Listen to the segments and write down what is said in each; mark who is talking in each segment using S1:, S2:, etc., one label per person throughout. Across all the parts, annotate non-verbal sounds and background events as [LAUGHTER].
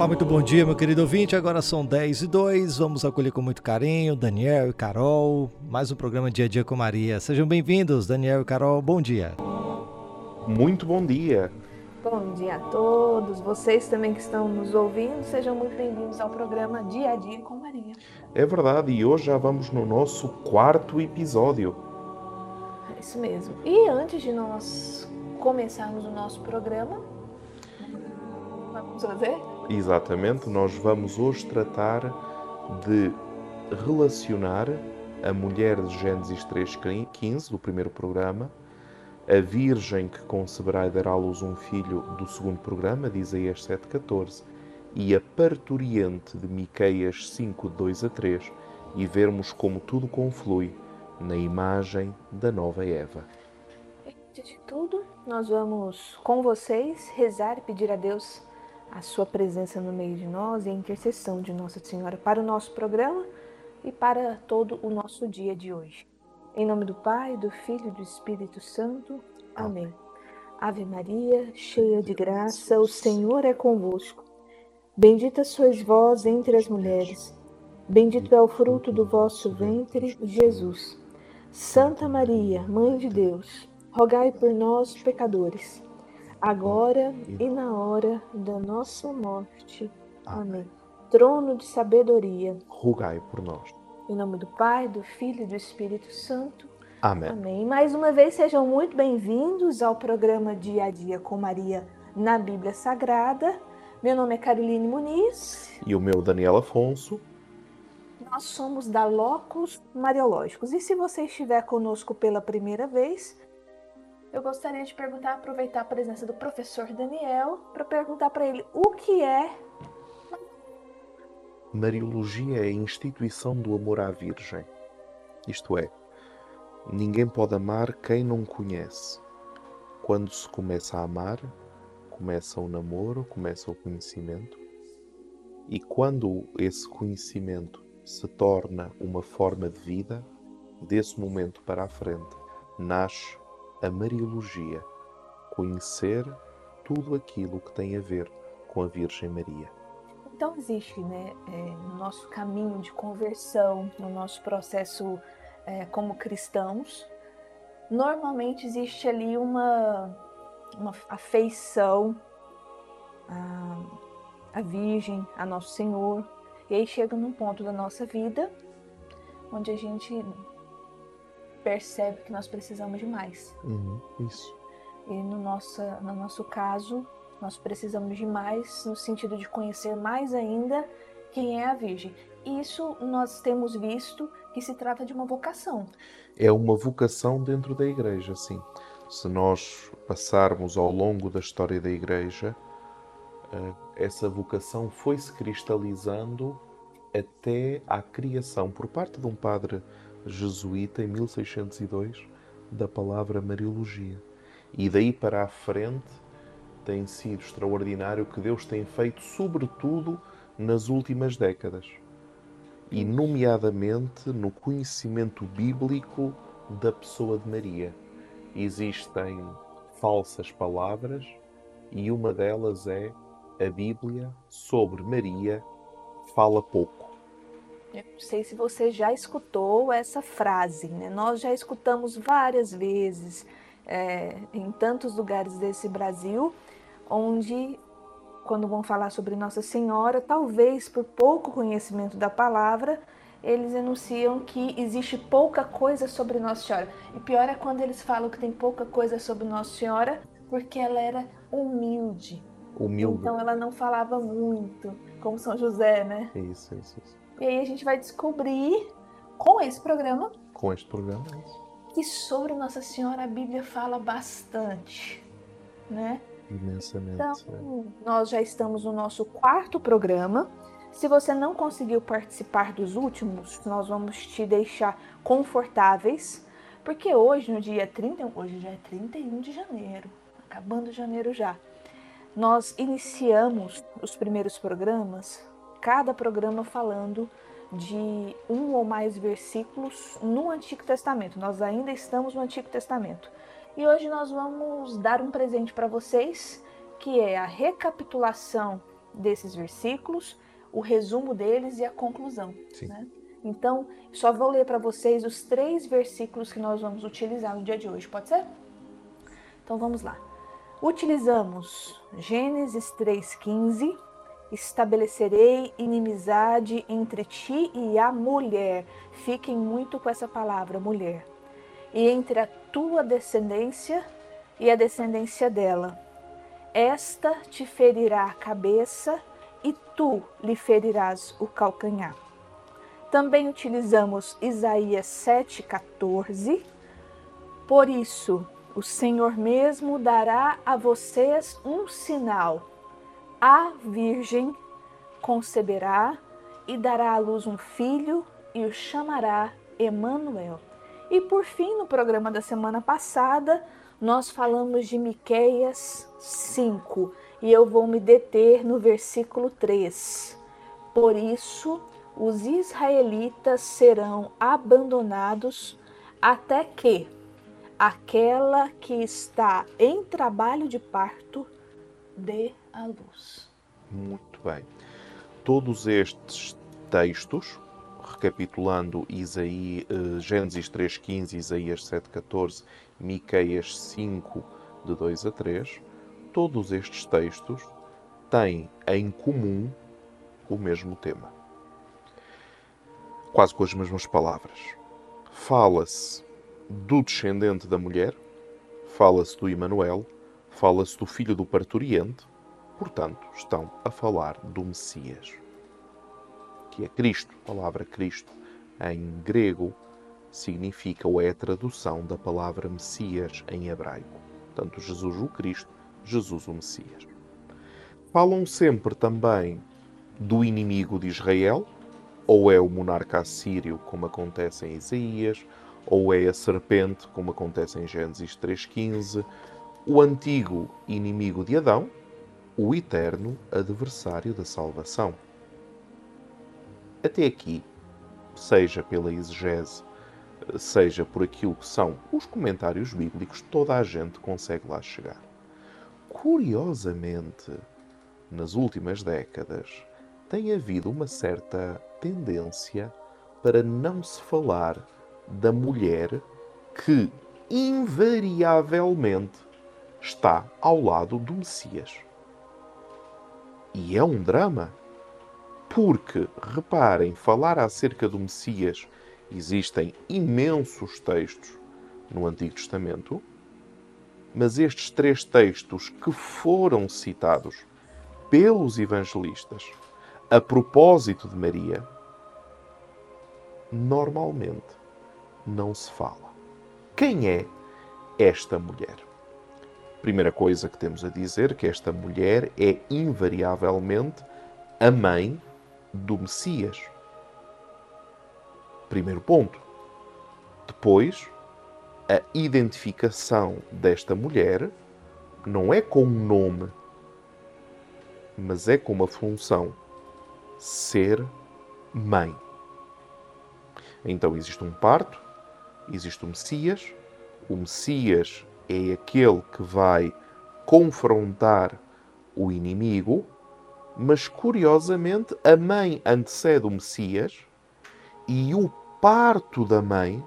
S1: Olá, muito bom dia, meu querido ouvinte. Agora são 10 e 2. Vamos acolher com muito carinho Daniel e Carol. Mais um programa Dia a Dia com Maria. Sejam bem-vindos, Daniel e Carol. Bom dia.
S2: Muito bom dia.
S3: Bom dia a todos. Vocês também que estão nos ouvindo, sejam muito bem-vindos ao programa Dia a Dia com Maria.
S2: É verdade, e hoje já vamos no nosso quarto episódio.
S3: É isso mesmo. E antes de nós começarmos o nosso programa, vamos fazer?
S2: Exatamente, nós vamos hoje tratar de relacionar a mulher de Gênesis 3,15, do primeiro programa, a virgem que conceberá e dará à luz um filho do segundo programa, de Isaías 7,14, e a parturiente de Miqueias 5, 2 a 3, e vermos como tudo conflui na imagem da nova Eva.
S3: Antes de tudo, nós vamos com vocês rezar e pedir a Deus a sua presença no meio de nós e a intercessão de Nossa Senhora para o nosso programa e para todo o nosso dia de hoje. Em nome do Pai, do Filho e do Espírito Santo. Amém. Ave Maria, cheia de graça, o Senhor é convosco. Bendita sois vós entre as mulheres. Bendito é o fruto do vosso ventre, Jesus. Santa Maria, Mãe de Deus, rogai por nós, pecadores, agora e na hora da nossa morte. Amém. Trono de sabedoria,
S2: rogai por nós.
S3: Em nome do Pai, do Filho e do Espírito Santo.
S2: Amém.
S3: Amém. Mais uma vez, sejam muito bem-vindos ao programa Dia a Dia com Maria na Bíblia Sagrada. Meu nome é Caroline Muniz.
S2: E o meu, Daniel Afonso.
S3: Nós somos da Locos Mariológicos. E se você estiver conosco pela primeira vez, eu gostaria de perguntar, aproveitar a presença do professor Daniel, para perguntar para ele o que é.
S2: Mariologia é a instituição do amor à Virgem. Isto é, ninguém pode amar quem não conhece. Quando se começa a amar, começa o namoro, começa o conhecimento. E quando esse conhecimento se torna uma forma de vida, desse momento para a frente, nasce a Mariologia, conhecer tudo aquilo que tem a ver com a Virgem Maria.
S3: Então existe, né, é, no nosso caminho de conversão, no nosso processo é, como cristãos, normalmente existe ali uma, uma afeição à, à Virgem, a Nosso Senhor, e aí chega num ponto da nossa vida onde a gente percebe que nós precisamos de mais.
S2: Uhum, isso.
S3: E no nosso, no nosso caso, nós precisamos de mais no sentido de conhecer mais ainda quem é a Virgem. Isso nós temos visto que se trata de uma vocação.
S2: É uma vocação dentro da igreja, sim. Se nós passarmos ao longo da história da igreja, eh, essa vocação foi se cristalizando até à criação por parte de um padre jesuíta em 1602 da palavra Mariologia. E daí para a frente tem sido extraordinário o que Deus tem feito, sobretudo nas últimas décadas. E, nomeadamente, no conhecimento bíblico da pessoa de Maria. Existem falsas palavras e uma delas é a Bíblia sobre Maria fala pouco.
S3: Eu não sei se você já escutou essa frase, né? Nós já escutamos várias vezes é, em tantos lugares desse Brasil, onde, quando vão falar sobre Nossa Senhora, talvez por pouco conhecimento da palavra, eles enunciam que existe pouca coisa sobre Nossa Senhora. E pior é quando eles falam que tem pouca coisa sobre Nossa Senhora, porque ela era humilde.
S2: Humilde.
S3: Então ela não falava muito, como São José, né?
S2: Isso, isso, isso.
S3: E aí a gente vai descobrir com esse programa.
S2: Com este programa, é.
S3: Que sobre Nossa Senhora a Bíblia fala bastante, né?
S2: Imensamente.
S3: Então,
S2: é.
S3: nós já estamos no nosso quarto programa. Se você não conseguiu participar dos últimos, nós vamos te deixar confortáveis, porque hoje, no dia 30, hoje já é 31 de janeiro, acabando janeiro já, nós iniciamos os primeiros programas, cada programa falando de um ou mais versículos no Antigo Testamento. Nós ainda estamos no Antigo Testamento. E hoje nós vamos dar um presente para vocês, que é a recapitulação desses versículos, o resumo deles e a conclusão. Né? Então, só vou ler para vocês os três versículos que nós vamos utilizar no dia de hoje, pode ser? Então vamos lá. Utilizamos Gênesis 3,15. Estabelecerei inimizade entre ti e a mulher. Fiquem muito com essa palavra, mulher. E entre a tua descendência e a descendência dela. Esta te ferirá a cabeça e tu lhe ferirás o calcanhar. Também utilizamos Isaías 7,14. Por isso, o Senhor mesmo dará a vocês um sinal. A Virgem conceberá e dará à luz um filho e o chamará Emanuel. E por fim, no programa da semana passada, nós falamos de Miqueias 5, e eu vou me deter no versículo 3. Por isso, os israelitas serão abandonados até que aquela que está em trabalho de parto dê a luz.
S2: Muito bem. Todos estes textos, recapitulando Isaí, uh, Gênesis 3.15, Isaías 7.14, Miqueias 5, de 2 a 3, todos estes textos têm em comum o mesmo tema. Quase com as mesmas palavras. Fala-se do descendente da mulher, fala-se do Emanuel, fala-se do filho do parturiente, portanto, estão a falar do Messias, que é Cristo. A palavra Cristo em grego significa ou é a tradução da palavra Messias em hebraico. Portanto, Jesus o Cristo, Jesus o Messias. Falam sempre também do inimigo de Israel, ou é o monarca assírio, como acontece em Isaías, ou é a serpente, como acontece em Gênesis 3,15, o antigo inimigo de Adão, o eterno adversário da salvação. Até aqui, seja pela exegese, seja por aquilo que são os comentários bíblicos, toda a gente consegue lá chegar. Curiosamente, nas últimas décadas, tem havido uma certa tendência para não se falar da mulher que invariavelmente está ao lado do Messias. E é um drama. Porque, reparem, falar acerca do Messias, existem imensos textos no Antigo Testamento, mas estes três textos que foram citados pelos evangelistas a propósito de Maria, normalmente não se fala. Quem é esta mulher? Primeira coisa que temos a dizer que esta mulher é invariavelmente a mãe do Messias. Primeiro ponto. Depois, a identificação desta mulher não é com um nome, mas é com uma função: ser mãe. Então existe um parto, existe o Messias. O Messias é aquele que vai confrontar o inimigo, mas curiosamente a mãe antecede o Messias e o parto da mãe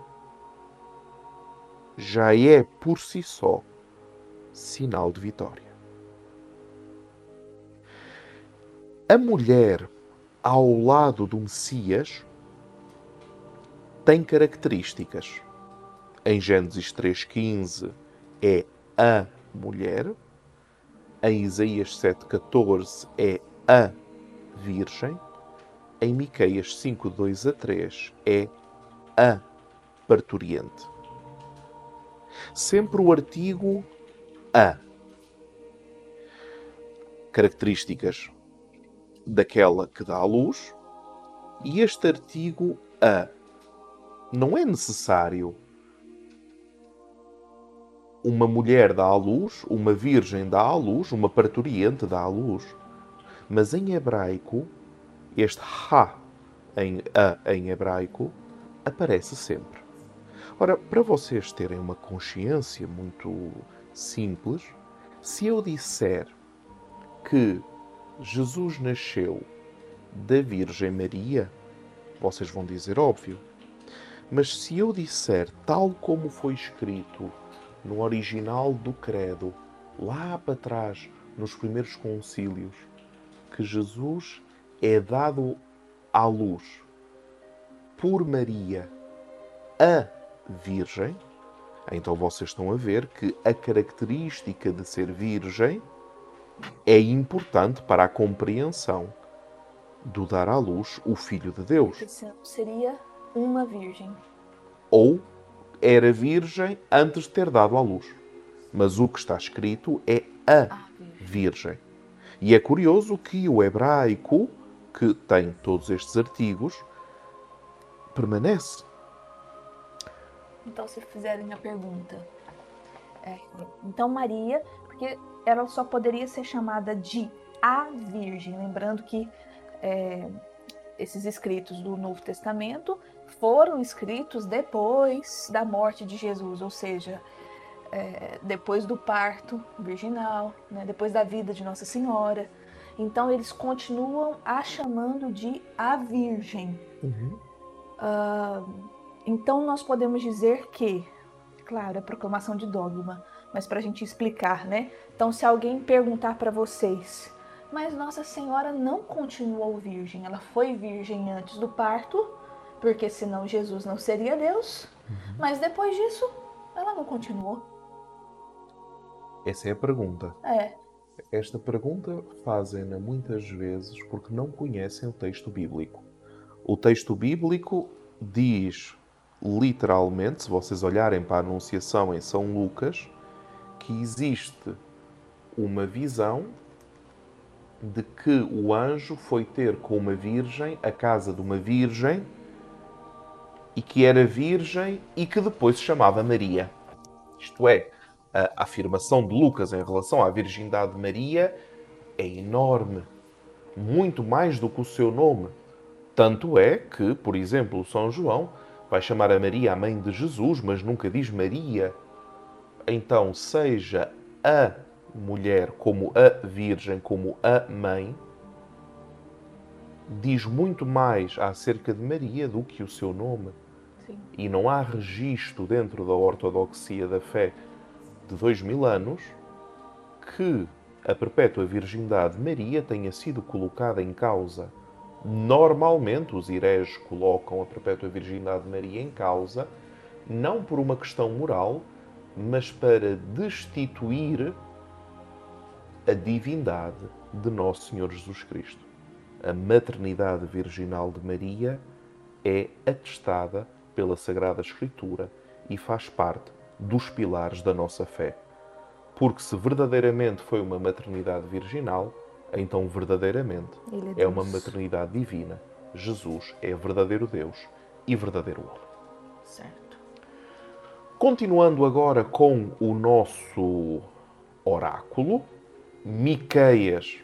S2: já é por si só sinal de vitória. A mulher ao lado do Messias tem características em Gênesis 3,15 é a mulher, em Isaías 7,14 é a virgem, em Miqueias 5, 2 a 3 é a parturiente. Sempre o artigo a. Características daquela que dá à luz, e este artigo a não é necessário uma mulher dá à luz, uma virgem dá à luz, uma parturiente dá à luz. Mas em hebraico, este ha em a em hebraico aparece sempre. Ora, para vocês terem uma consciência muito simples, se eu disser que Jesus nasceu da Virgem Maria? Vocês vão dizer óbvio. Mas se eu disser, tal como foi escrito no original do Credo, lá para trás, nos primeiros concílios, que Jesus é dado à luz por Maria, a Virgem, então vocês estão a ver que a característica de ser virgem é importante para a compreensão do dar à luz o Filho de Deus.
S3: Seria uma virgem.
S2: Ou era virgem antes de ter dado à luz. Mas o que está escrito é a virgem. E é curioso que o hebraico, que tem todos estes artigos, permanece.
S3: Então, se fizerem a pergunta, é, então Maria, porque ela só poderia ser chamada de a Virgem, lembrando que é, esses escritos do Novo Testamento foram escritos depois da morte de Jesus, ou seja, é, depois do parto virginal, né, depois da vida de Nossa Senhora. Então eles continuam a chamando de a Virgem. Uhum. Uh, então nós podemos dizer que, claro, é proclamação de dogma, mas para a gente explicar, né? Então se alguém perguntar para vocês mas Nossa Senhora não continuou virgem. Ela foi virgem antes do parto, porque senão Jesus não seria Deus. Uhum. Mas depois disso, ela não continuou.
S2: Essa é a pergunta.
S3: É.
S2: Esta pergunta fazem-na muitas vezes porque não conhecem o texto bíblico. O texto bíblico diz literalmente, se vocês olharem para a Anunciação em São Lucas, que existe uma visão de que o anjo foi ter com uma virgem a casa de uma virgem e que era virgem e que depois se chamava Maria. Isto é, a afirmação de Lucas em relação à virgindade de Maria é enorme, muito mais do que o seu nome. Tanto é que, por exemplo, São João vai chamar a Maria a mãe de Jesus, mas nunca diz Maria. Então, seja a mulher como a Virgem, como a Mãe, diz muito mais acerca de Maria do que o seu nome. Sim. E não há registro dentro da ortodoxia da fé de dois mil anos que a perpétua virgindade de Maria tenha sido colocada em causa. Normalmente, os hereges colocam a perpétua virgindade de Maria em causa, não por uma questão moral, mas para destituir a divindade de Nosso Senhor Jesus Cristo. A maternidade virginal de Maria é atestada pela Sagrada Escritura e faz parte dos pilares da nossa fé. Porque se verdadeiramente foi uma maternidade virginal, então verdadeiramente é, é uma maternidade divina. Jesus é verdadeiro Deus e verdadeiro homem.
S3: Certo.
S2: Continuando agora com o nosso oráculo, Miqueias,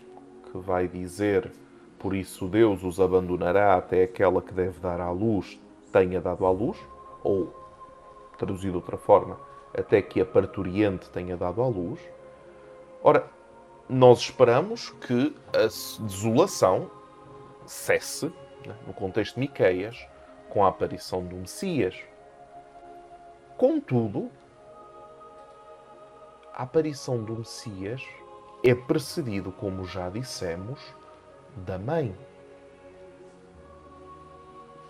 S2: que vai dizer: Por isso Deus os abandonará até aquela que deve dar à luz tenha dado à luz, ou, traduzido de outra forma, até que a parturiente tenha dado à luz. Ora, nós esperamos que a desolação cesse, né, no contexto de Miqueias, com a aparição do Messias. Contudo, a aparição do Messias é precedido, como já dissemos, da mãe.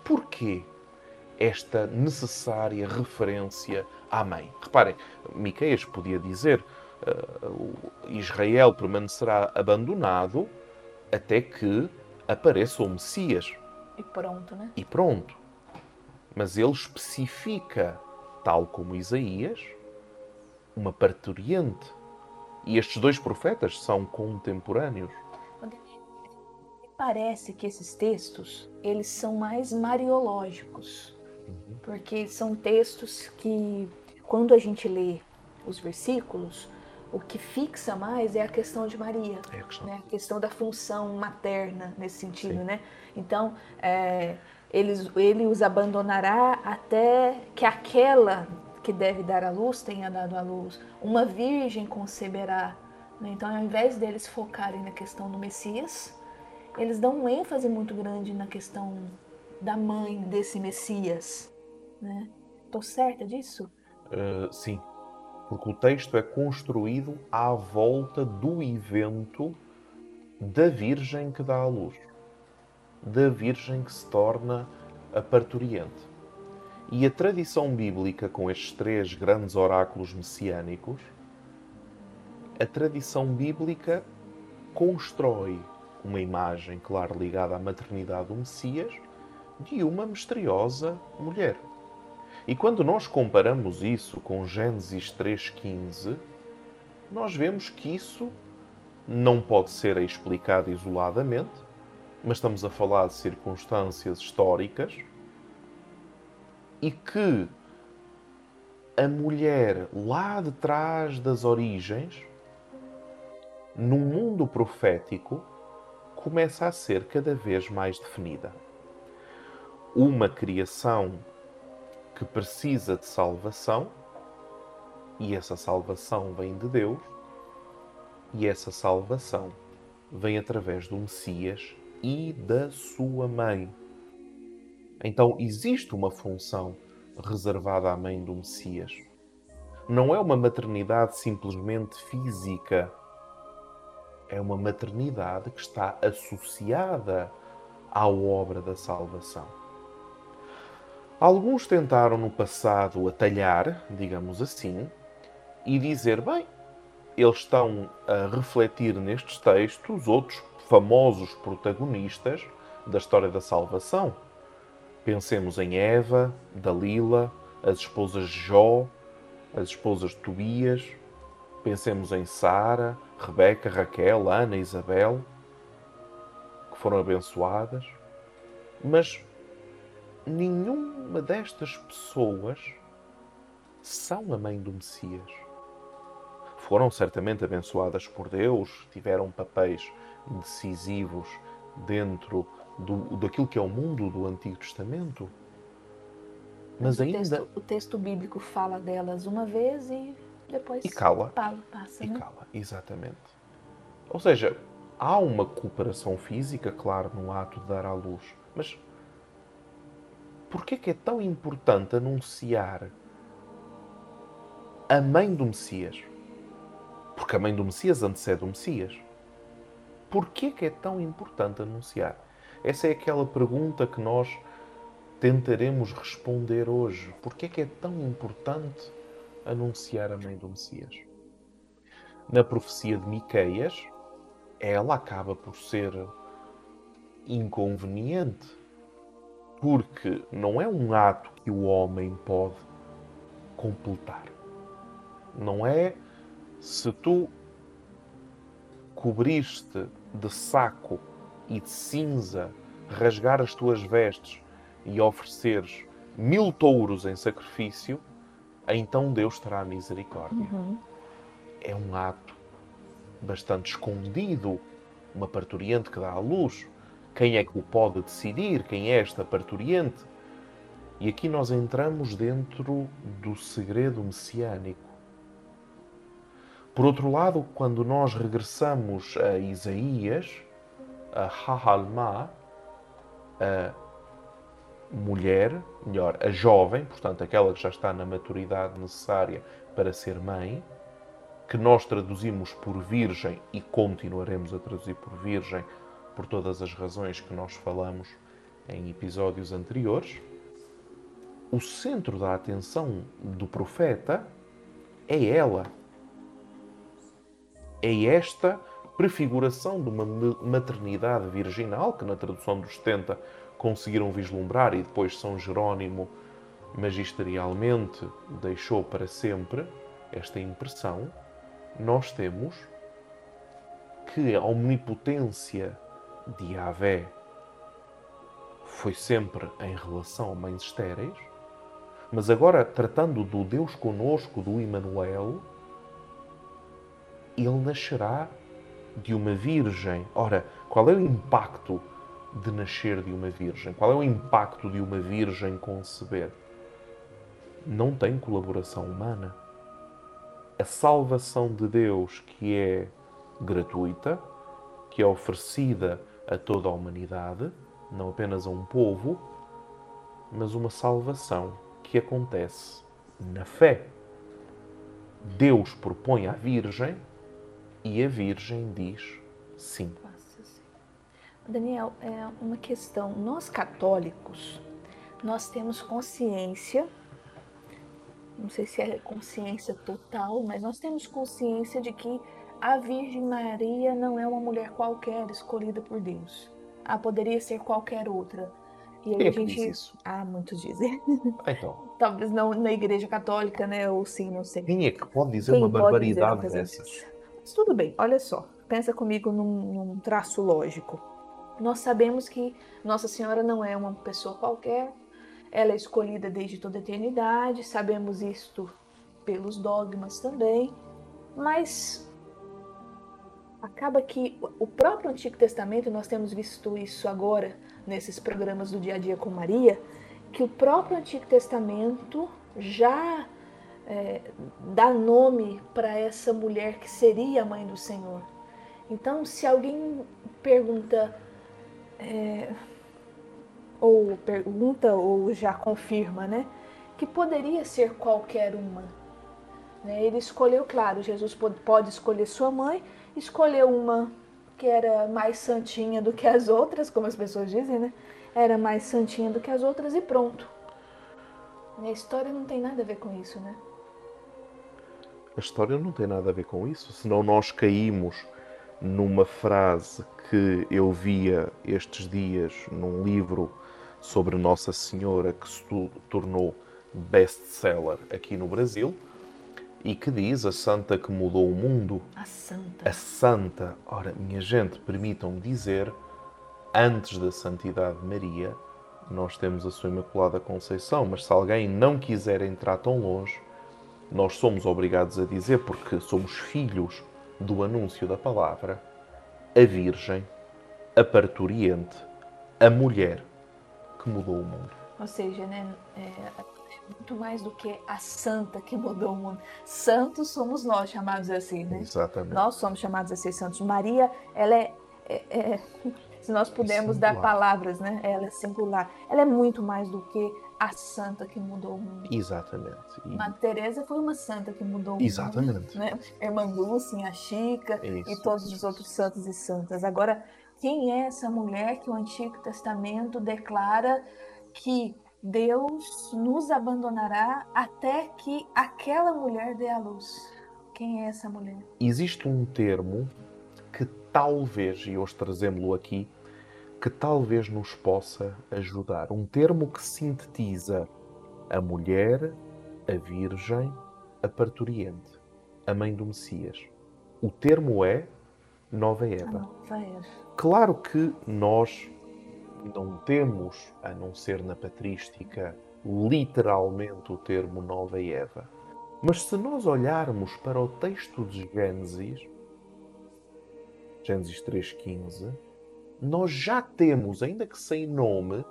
S2: Porquê esta necessária referência à mãe? Reparem, Miqueias podia dizer uh, Israel permanecerá abandonado até que apareça o Messias.
S3: E pronto, né?
S2: E pronto. Mas ele especifica, tal como Isaías, uma parturiente e estes dois profetas são contemporâneos.
S3: Parece que esses textos eles são mais mariológicos, uhum. porque são textos que, quando a gente lê os versículos, o que fixa mais é a questão de Maria, é a, questão. Né? a questão da função materna nesse sentido, Sim. né? Então, é, eles, ele os abandonará até que aquela que deve dar à luz tenha dado à luz. Uma virgem conceberá. Né? Então, ao invés deles focarem na questão do Messias, eles dão um ênfase muito grande na questão da mãe desse Messias. Né? Estou certa disso?
S2: Uh, sim, porque o texto é construído à volta do evento da Virgem que dá à luz, da Virgem que se torna a parturiente. E a tradição bíblica, com estes três grandes oráculos messiânicos, a tradição bíblica constrói uma imagem, claro, ligada à maternidade do Messias, de uma misteriosa mulher. E quando nós comparamos isso com Gênesis 3,15, nós vemos que isso não pode ser explicado isoladamente, mas estamos a falar de circunstâncias históricas e que a mulher lá de trás das origens, no mundo profético, começa a ser cada vez mais definida. Uma criação que precisa de salvação, e essa salvação vem de Deus, e essa salvação vem através do Messias e da sua mãe. Então existe uma função reservada à mãe do Messias. Não é uma maternidade simplesmente física. É uma maternidade que está associada à obra da salvação. Alguns tentaram no passado atalhar, digamos assim, e dizer: bem, eles estão a refletir nestes textos outros famosos protagonistas da história da salvação. Pensemos em Eva, Dalila, as esposas de Jó, as esposas de Tobias. Pensemos em Sara, Rebeca, Raquel, Ana, Isabel, que foram abençoadas. Mas nenhuma destas pessoas são a mãe do Messias foram certamente abençoadas por Deus, tiveram papéis decisivos dentro do, daquilo que é o mundo do Antigo Testamento.
S3: Mas o ainda. Texto, o texto bíblico fala delas uma vez e depois.
S2: E cala.
S3: Passa,
S2: e
S3: né?
S2: cala, exatamente. Ou seja, há uma cooperação física, claro, no ato de dar à luz. Mas porquê que é tão importante anunciar a mãe do Messias? Porque a mãe do Messias antecede o Messias. Porquê que é tão importante anunciar? Essa é aquela pergunta que nós tentaremos responder hoje. Porquê que é tão importante anunciar a mãe do Messias? Na profecia de Miqueias, ela acaba por ser inconveniente, porque não é um ato que o homem pode completar. Não é se tu cobriste de saco e de cinza, rasgar as tuas vestes e ofereceres mil touros em sacrifício, então Deus terá misericórdia. Uhum. É um ato bastante escondido, uma parturiente que dá à luz. Quem é que o pode decidir? Quem é esta parturiente? E aqui nós entramos dentro do segredo messiânico. Por outro lado, quando nós regressamos a Isaías, a Hahalma, a mulher, melhor, a jovem, portanto, aquela que já está na maturidade necessária para ser mãe, que nós traduzimos por virgem e continuaremos a traduzir por virgem por todas as razões que nós falamos em episódios anteriores, o centro da atenção do profeta é ela. É esta prefiguração de uma maternidade virginal, que na tradução dos 70 conseguiram vislumbrar e depois São Jerónimo magisterialmente deixou para sempre esta impressão, nós temos que a omnipotência de Yahvé foi sempre em relação a mães estéreis, mas agora tratando do Deus conosco, do Emmanuel, ele nascerá de uma virgem. Ora, qual é o impacto de nascer de uma virgem? Qual é o impacto de uma virgem conceber? Não tem colaboração humana. A salvação de Deus, que é gratuita, que é oferecida a toda a humanidade, não apenas a um povo, mas uma salvação que acontece na fé. Deus propõe à Virgem e a Virgem diz sim.
S3: Daniel, é uma questão. Nós católicos, nós temos consciência, não sei se é consciência total, mas nós temos consciência de que a Virgem Maria não é uma mulher qualquer escolhida por Deus. Ah, poderia ser qualquer outra.
S2: E aí a gente. Diz isso?
S3: Ah, muitos dizem. [LAUGHS]
S2: Ah, então.
S3: Talvez não na igreja católica, né? Ou sim, não sei.
S2: Quem é que pode dizer Quem uma barbaridade dizer dessas?
S3: Mas tudo bem, olha só. Pensa comigo num, num traço lógico. Nós sabemos que Nossa Senhora não é uma pessoa qualquer, ela é escolhida desde toda a eternidade, sabemos isto pelos dogmas também, mas acaba que o próprio Antigo Testamento, nós temos visto isso agora nesses programas do dia a dia com Maria, que o próprio Antigo Testamento já é, dá nome para essa mulher que seria a mãe do Senhor. Então, se alguém pergunta, é, ou pergunta, ou já confirma, né, que poderia ser qualquer uma. Né? Ele escolheu, claro, Jesus pode escolher sua mãe, escolheu uma que era mais santinha do que as outras, como as pessoas dizem, né? Era mais santinha do que as outras e pronto. A história não tem nada a ver com isso, né?
S2: A história não tem nada a ver com isso, senão nós caímos numa frase que eu via estes dias num livro sobre Nossa Senhora que se tornou best-seller aqui no Brasil e que diz a santa que mudou o mundo.
S3: A santa.
S2: A santa. Ora, minha gente, permitam-me dizer, antes da santidade de Maria, nós temos a sua Imaculada Conceição, mas se alguém não quiser entrar tão longe, nós somos obrigados a dizer, porque somos filhos do anúncio da palavra, a Virgem, a parturiente, a mulher que mudou o mundo.
S3: Ou seja, né, é, muito mais do que a santa que mudou o mundo. Santos somos nós, chamados assim, né?
S2: Exatamente.
S3: Nós somos chamados a ser santos. Maria, ela é, é, é [LAUGHS] se nós pudermos dar palavras, né? Ela é singular. Ela é muito mais do que a santa que mudou o mundo.
S2: Exatamente.
S3: E... Madre Teresa foi uma santa que mudou o
S2: Exatamente.
S3: mundo. Exatamente. Né? Irmã a Chica Isso. e todos os outros santos e santas. Agora, quem é essa mulher que o Antigo Testamento declara que Deus nos abandonará até que aquela mulher dê a luz. Quem é essa mulher?
S2: Existe um termo que talvez, e hoje trazemos-lo aqui, que talvez nos possa ajudar. Um termo que sintetiza a mulher, a virgem, a parturiente, a mãe do Messias. O termo é Nova Eva.
S3: Nova Eva.
S2: Claro que nós não temos, a não ser na patrística, literalmente o termo Nova Eva. Mas se nós olharmos para o texto de Gênesis, Gênesis 3,15, nós já temos, ainda que sem nome,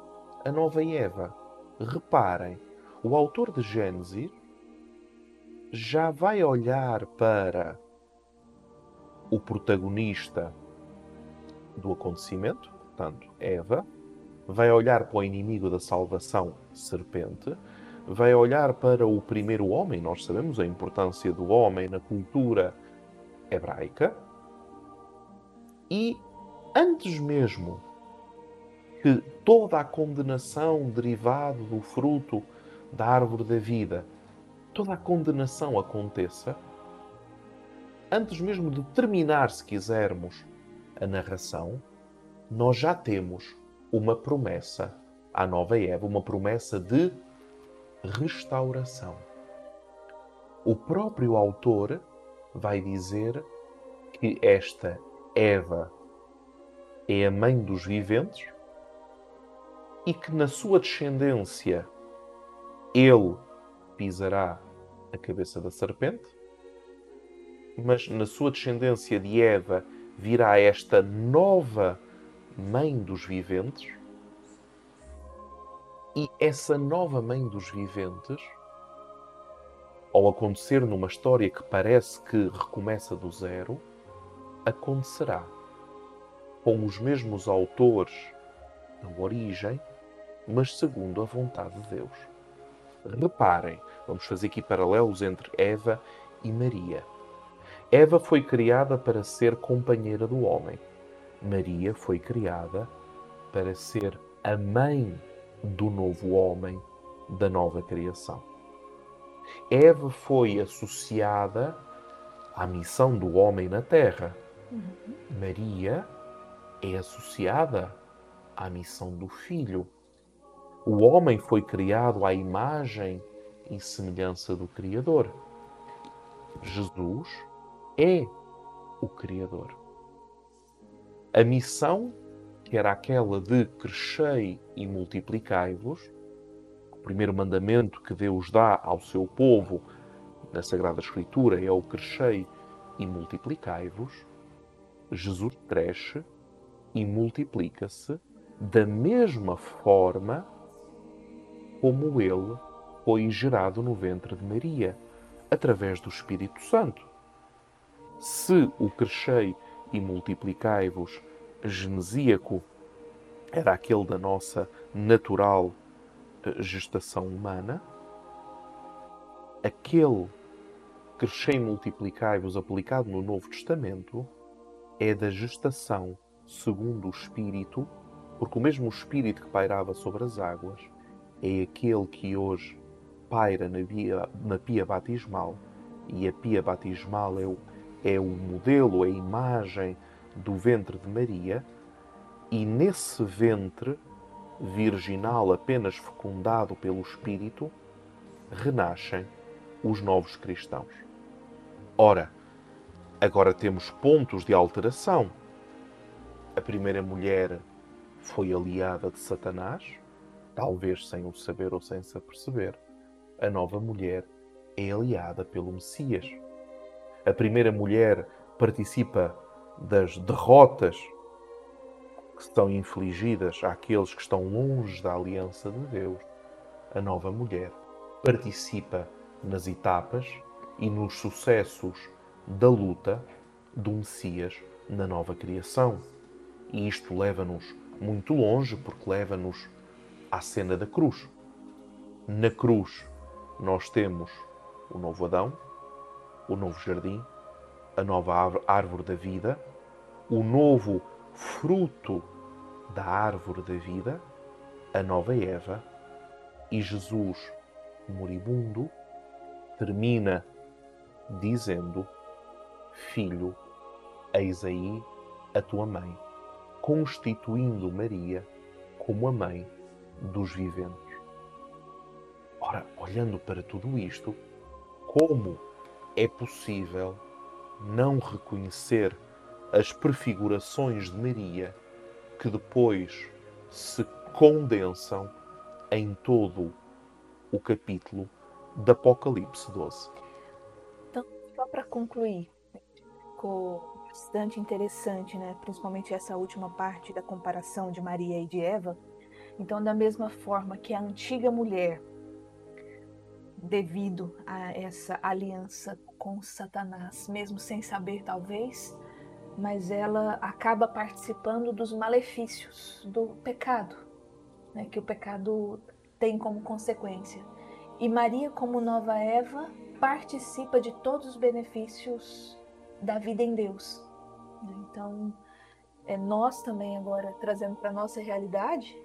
S2: a Nova Eva. Reparem, o autor de Gênesis já vai olhar para o protagonista do acontecimento, portanto, Eva, vai olhar para o inimigo da salvação, serpente, vai olhar para o primeiro homem, nós sabemos a importância do homem na cultura hebraica, e antes mesmo que toda a condenação derivada do fruto da árvore da vida, toda a condenação aconteça, antes mesmo de terminar, se quisermos, a narração, nós já temos uma promessa à nova Eva, uma promessa de restauração. O próprio autor vai dizer que esta Eva é a mãe dos viventes e que na sua descendência ele pisará a cabeça da serpente, mas na sua descendência de Eva virá esta nova mãe dos viventes, e essa nova mãe dos viventes, ao acontecer numa história que parece que recomeça do zero, acontecerá com os mesmos autores da origem, mas segundo a vontade de Deus. Reparem, vamos fazer aqui paralelos entre Eva e Maria. Eva foi criada para ser companheira do homem. Maria foi criada para ser a mãe do novo homem, da nova criação. Eva foi associada à missão do homem na terra. Uhum. Maria é associada à missão do filho. O homem foi criado à imagem e semelhança do Criador. Jesus é o Criador. A missão, que era aquela de crescei e multiplicai-vos, o primeiro mandamento que Deus dá ao seu povo na Sagrada Escritura é o crescei e multiplicai-vos. Jesus cresce e multiplica-se da mesma forma como ele foi gerado no ventre de Maria, através do Espírito Santo. Se o crescei e multiplicai-vos. Genesíaco era aquele da nossa natural eh, gestação humana, aquele crescei e multiplicai-vos aplicado no Novo Testamento é da gestação segundo o Espírito, porque o mesmo Espírito que pairava sobre as águas é aquele que hoje paira na, via, na pia batismal, e a pia batismal é o, é o modelo, a imagem do ventre de Maria, e nesse ventre virginal apenas fecundado pelo Espírito, renascem os novos cristãos. Ora, agora temos pontos de alteração. A primeira mulher foi aliada de Satanás, talvez sem o saber ou sem se aperceber a nova mulher é aliada pelo Messias. A primeira mulher participa das derrotas que são infligidas àqueles que estão longe da aliança de Deus. A nova mulher participa nas etapas e nos sucessos da luta do Messias na nova criação. E isto leva-nos muito longe, porque leva-nos à cena da cruz. Na cruz, nós temos o novo Adão, o novo jardim, a nova árvore da vida, o novo fruto da árvore da vida, a nova Eva, e Jesus, moribundo, termina dizendo: Filho, eis aí a tua mãe, constituindo Maria como a mãe dos viventes. Ora, olhando para tudo isto, como é possível não reconhecer as prefigurações de Maria que depois se condensam em todo o capítulo do Apocalipse 12?
S3: Então, só para concluir, ficou bastante interessante, né? principalmente essa última parte da comparação de Maria e de Eva. Então, da mesma forma que a antiga mulher devido a essa aliança com Satanás, mesmo sem saber talvez, mas ela acaba participando dos malefícios do pecado, né, que o pecado tem como consequência. E Maria, como nova Eva, participa de todos os benefícios da vida em Deus. Então, é nós também agora trazendo para nossa realidade,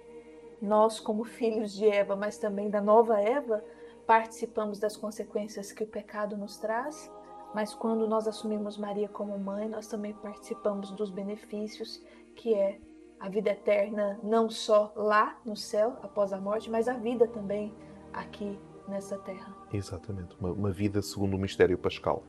S3: nós como filhos de Eva, mas também da nova Eva, participamos das consequências que o pecado nos traz, mas quando nós assumimos Maria como mãe, nós também participamos dos benefícios que é a vida eterna, não só lá no céu, após a morte, mas a vida também aqui nessa terra.
S2: Exatamente, uma, uma vida segundo o mistério pascal.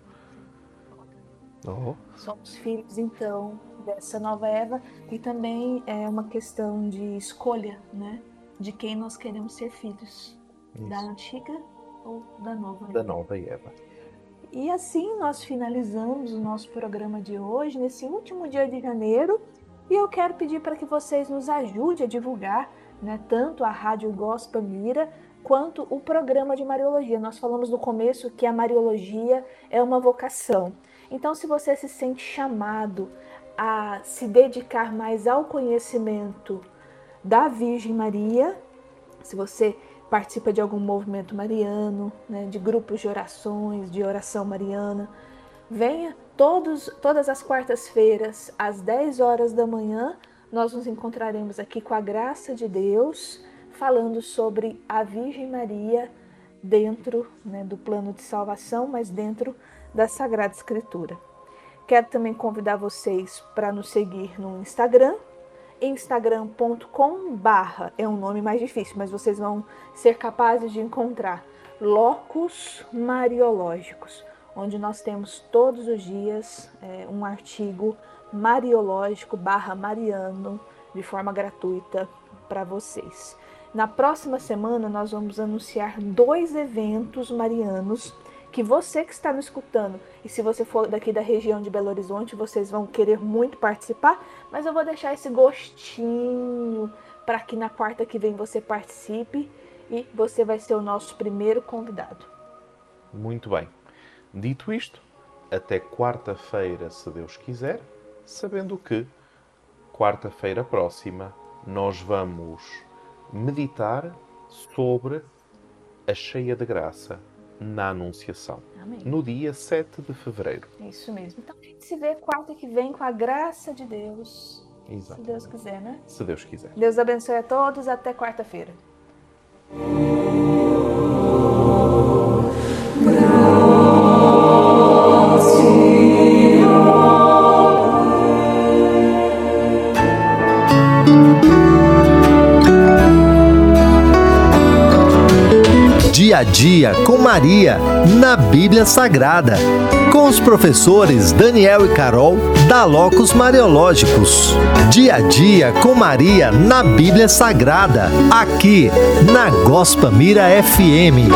S3: Oh. Somos filhos, então, dessa nova Eva e também é uma questão de escolha, né? De quem nós queremos ser filhos. Isso. Da antiga ou da nova Eva?
S2: Da nova Eva.
S3: E assim nós finalizamos o nosso programa de hoje, nesse último dia de janeiro. E eu quero pedir para que vocês nos ajudem a divulgar né, tanto a Rádio Gospel Mira quanto o programa de Mariologia. Nós falamos no começo que a Mariologia é uma vocação. Então, se você se sente chamado a se dedicar mais ao conhecimento da Virgem Maria, se você participa de algum movimento mariano, né, de grupos de orações, de oração mariana, venha todos, todas as quartas-feiras, às 10 horas da manhã, nós nos encontraremos aqui com a graça de Deus, falando sobre a Virgem Maria dentro né, do plano de salvação, mas dentro da Sagrada Escritura. Quero também convidar vocês para nos seguir no Instagram, instagram.com barra, é um nome mais difícil, mas vocês vão ser capazes de encontrar Locos Mariológicos, onde nós temos todos os dias é, um artigo mariológico barra mariano de forma gratuita para vocês. Na próxima semana nós vamos anunciar dois eventos marianos que você que está me escutando, e se você for daqui da região de Belo Horizonte, vocês vão querer muito participar, mas eu vou deixar esse gostinho para que na quarta que vem você participe e você vai ser o nosso primeiro convidado.
S2: Muito bem. Dito isto, até quarta-feira, se Deus quiser, sabendo que quarta-feira próxima nós vamos meditar sobre a cheia de graça na Anunciação.
S3: Amém.
S2: No dia 7 de fevereiro.
S3: Isso mesmo. Então a gente se vê quarta que vem com a graça de Deus.
S2: Exato.
S3: Se Deus quiser, né?
S2: Se Deus quiser.
S3: Deus abençoe a todos. Até quarta-feira.
S1: Dia a Dia com Maria, na Bíblia Sagrada. Com os professores Daniel e Carol, da Locos Mariológicos. Dia a Dia com Maria, na Bíblia Sagrada. Aqui, na Gospa Mira FM.